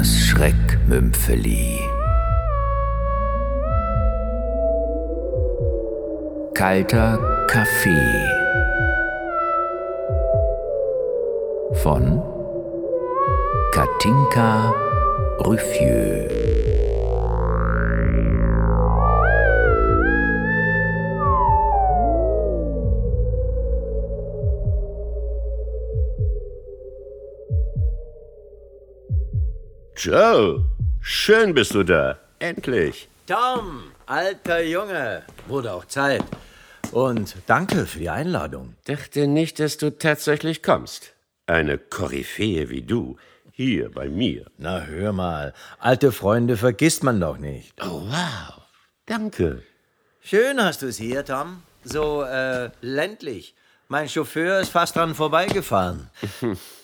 Das Schreckmümpfeli. Kalter Kaffee. Von Katinka Ruffieux. Joe, schön bist du da. Endlich. Tom, alter Junge, wurde auch Zeit. Und danke für die Einladung. Dachte nicht, dass du tatsächlich kommst. Eine Koryphäe wie du, hier bei mir. Na, hör mal, alte Freunde vergisst man doch nicht. Oh, wow. Danke. Schön hast du es hier, Tom. So, äh, ländlich. Mein Chauffeur ist fast dran vorbeigefahren.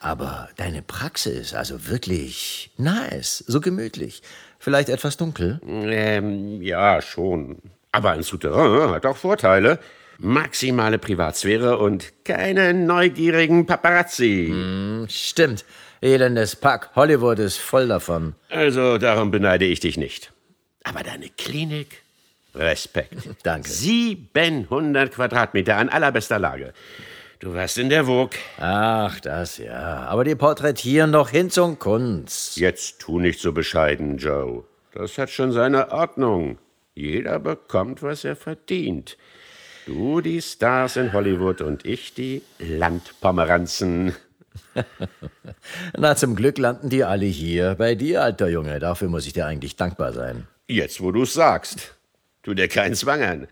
Aber deine Praxis, also wirklich nice, so gemütlich. Vielleicht etwas dunkel? Ähm, ja, schon. Aber ein Souterrain hat auch Vorteile. Maximale Privatsphäre und keine neugierigen Paparazzi. Hm, stimmt. Elendes Pack. Hollywood ist voll davon. Also darum beneide ich dich nicht. Aber deine Klinik? Respekt. Danke. 700 Quadratmeter an allerbester Lage. Du warst in der Vogue. Ach, das ja. Aber die porträtieren doch Hinz und Kunst. Jetzt tu nicht so bescheiden, Joe. Das hat schon seine Ordnung. Jeder bekommt, was er verdient. Du die Stars in Hollywood und ich die Landpomeranzen. Na, zum Glück landen die alle hier. Bei dir, alter Junge. Dafür muss ich dir eigentlich dankbar sein. Jetzt, wo du's sagst. Tu dir keinen Zwang an.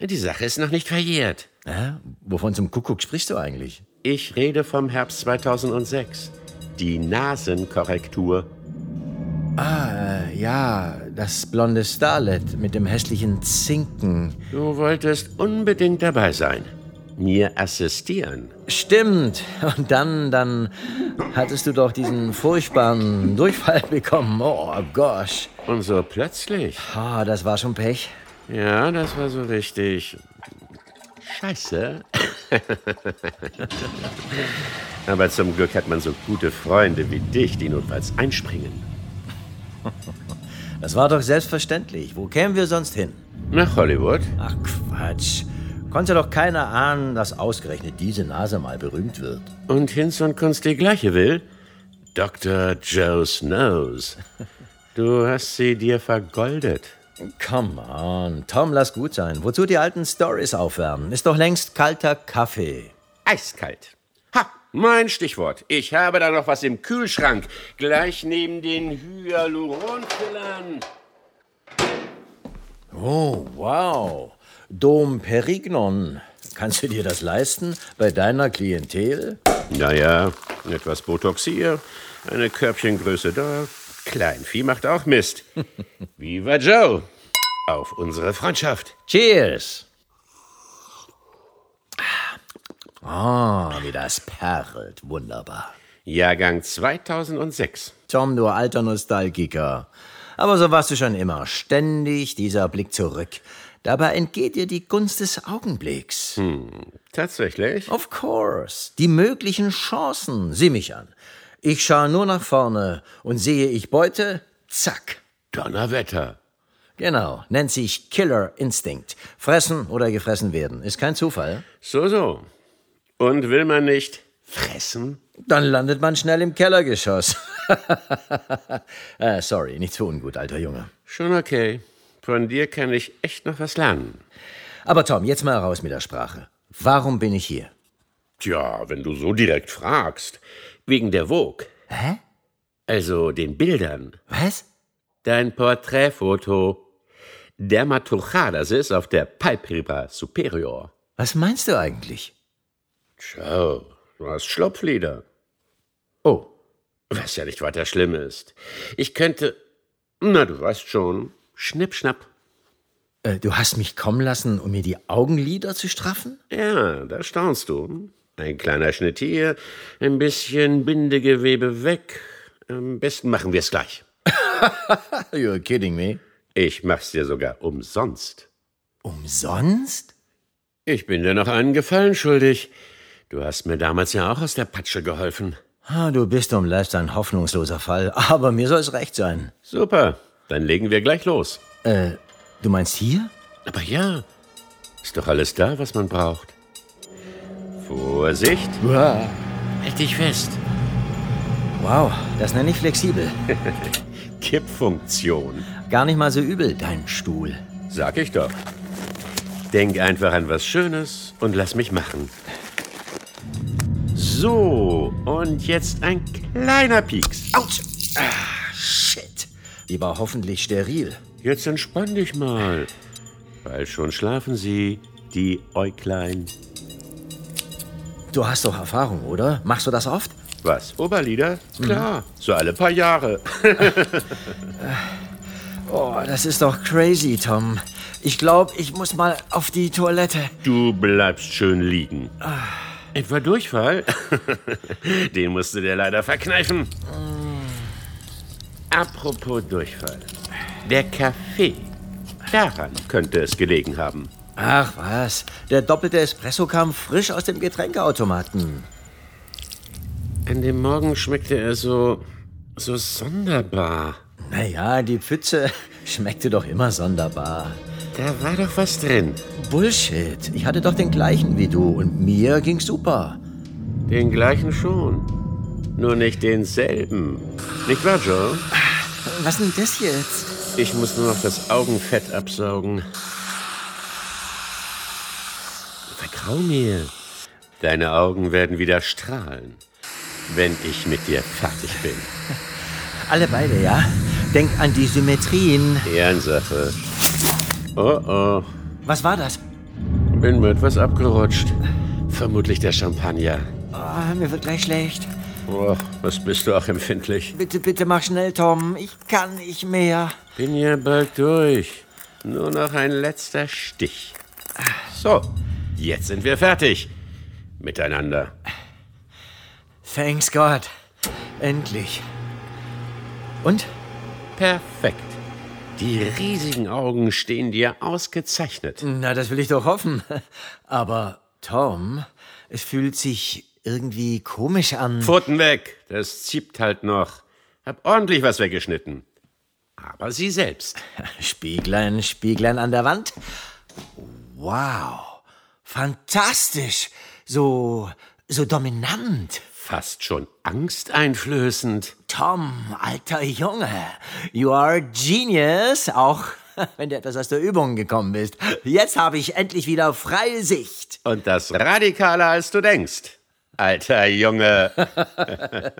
Die Sache ist noch nicht verjährt. Hä? Wovon zum Kuckuck sprichst du eigentlich? Ich rede vom Herbst 2006. Die Nasenkorrektur. Ah, äh, ja, das blonde Starlet mit dem hässlichen Zinken. Du wolltest unbedingt dabei sein. Mir assistieren. Stimmt. Und dann, dann hattest du doch diesen furchtbaren Durchfall bekommen. Oh, gosh. Und so plötzlich. Ah, das war schon Pech. Ja, das war so richtig. Scheiße. Aber zum Glück hat man so gute Freunde wie dich, die notfalls einspringen. Das war doch selbstverständlich. Wo kämen wir sonst hin? Nach Hollywood? Ach Quatsch. Konnte doch keiner ahnen, dass ausgerechnet diese Nase mal berühmt wird. Und Hinz und Kunst die gleiche will? Dr. Joe Snows. Du hast sie dir vergoldet. Come on, Tom, lass gut sein. Wozu die alten Stories aufwärmen? Ist doch längst kalter Kaffee. Eiskalt. Ha, mein Stichwort. Ich habe da noch was im Kühlschrank. Gleich neben den Hyaluronfillern. Oh, wow. Dom Perignon. Kannst du dir das leisten bei deiner Klientel? Naja, etwas Botox hier, eine Körbchengröße da. Kleinvieh macht auch Mist. Viva Joe! Auf unsere Freundschaft. Cheers! Ah, wie das perlt. Wunderbar. Jahrgang 2006. Tom, du alter Nostalgiker. Aber so warst du schon immer. Ständig dieser Blick zurück. Dabei entgeht dir die Gunst des Augenblicks. Hm, tatsächlich? Of course. Die möglichen Chancen. Sieh mich an. Ich schaue nur nach vorne und sehe ich Beute, zack. Donnerwetter. Genau, nennt sich Killer Instinct. Fressen oder gefressen werden. Ist kein Zufall. So, so. Und will man nicht fressen? Dann landet man schnell im Kellergeschoss. äh, sorry, nicht so ungut, alter Junge. Schon okay. Von dir kann ich echt noch was lernen. Aber Tom, jetzt mal raus mit der Sprache. Warum bin ich hier? Tja, wenn du so direkt fragst. Wegen der Vogue. Hä? Also den Bildern. Was? Dein Porträtfoto. Dermatochadas ist auf der Palpebra superior. Was meinst du eigentlich? Tja, du hast Schlupflider. Oh. Was ja nicht weiter schlimm ist. Ich könnte. Na, du weißt schon. Schnipp, schnapp. Äh, du hast mich kommen lassen, um mir die Augenlider zu straffen? Ja, da staunst du. Ein kleiner Schnitt hier, ein bisschen Bindegewebe weg. Am besten machen wir es gleich. You're kidding me. Ich mach's dir sogar umsonst. Umsonst? Ich bin dir noch einen Gefallen schuldig. Du hast mir damals ja auch aus der Patsche geholfen. Ah, Du bist um Leist ein hoffnungsloser Fall, aber mir soll es recht sein. Super, dann legen wir gleich los. Äh, du meinst hier? Aber ja, ist doch alles da, was man braucht. Vorsicht, halt dich fest. Wow, das nenne ich flexibel. Kippfunktion, Gar nicht mal so übel, dein Stuhl. sag ich doch. Denk einfach an was Schönes und lass mich machen. So, und jetzt ein kleiner Pieks. Autsch! Ah, shit. Die war hoffentlich steril. Jetzt entspann dich mal. Bald schon schlafen sie, die Äuglein. Du hast doch Erfahrung, oder? Machst du das oft? Was, Oberlieder? Klar, so alle paar Jahre. Oh, das ist doch crazy, Tom. Ich glaube, ich muss mal auf die Toilette. Du bleibst schön liegen. Etwa Durchfall? Den musst du dir leider verkneifen. Apropos Durchfall. Der Kaffee. Daran könnte es gelegen haben. Ach was, der doppelte Espresso kam frisch aus dem Getränkeautomaten. An dem Morgen schmeckte er so. so sonderbar. Naja, die Pfütze schmeckte doch immer sonderbar. Da war doch was drin. Bullshit, ich hatte doch den gleichen wie du und mir ging's super. Den gleichen schon. Nur nicht denselben. Nicht wahr, Joe? Was denn das jetzt? Ich muss nur noch das Augenfett absaugen. Vertrau mir. Deine Augen werden wieder strahlen, wenn ich mit dir fertig bin. Alle beide, ja? Denk an die Symmetrien. Ehrensache. Oh oh, Was war das? bin mir etwas abgerutscht. Vermutlich der Champagner. Oh, mir wird gleich schlecht. Oh, was bist du auch empfindlich? Bitte, bitte mach schnell, Tom. Ich kann nicht mehr. Bin ja bald durch. Nur noch ein letzter Stich. So, jetzt sind wir fertig. Miteinander. Thanks God. Endlich. Und? Perfekt. Die riesigen Augen stehen dir ausgezeichnet. Na, das will ich doch hoffen. Aber, Tom, es fühlt sich irgendwie komisch an. Pfoten weg, das zieht halt noch. Hab ordentlich was weggeschnitten. Aber sie selbst. Spieglein, Spieglein an der Wand. Wow. Fantastisch. So, so dominant. Fast schon angsteinflößend. Tom, alter Junge, you are genius, auch wenn du etwas aus der Übung gekommen bist. Jetzt habe ich endlich wieder freie Sicht. Und das radikaler als du denkst. Alter Junge.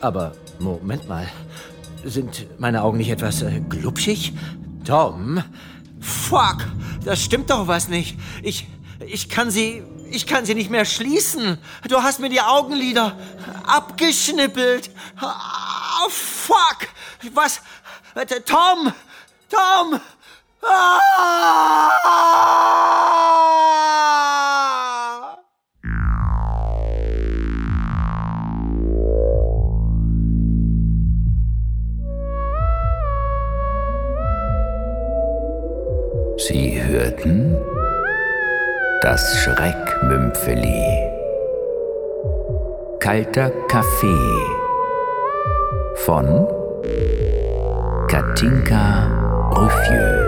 Aber Moment mal, sind meine Augen nicht etwas äh, glubschig? Tom, fuck, das stimmt doch was nicht. Ich, ich kann sie, ich kann sie nicht mehr schließen. Du hast mir die Augenlider abgeschnippelt. Ah, fuck, was? Äh, Tom, Tom. Ah! Sie hörten das Schreckmümpfeli. Kalter Kaffee von Katinka Ruffieux.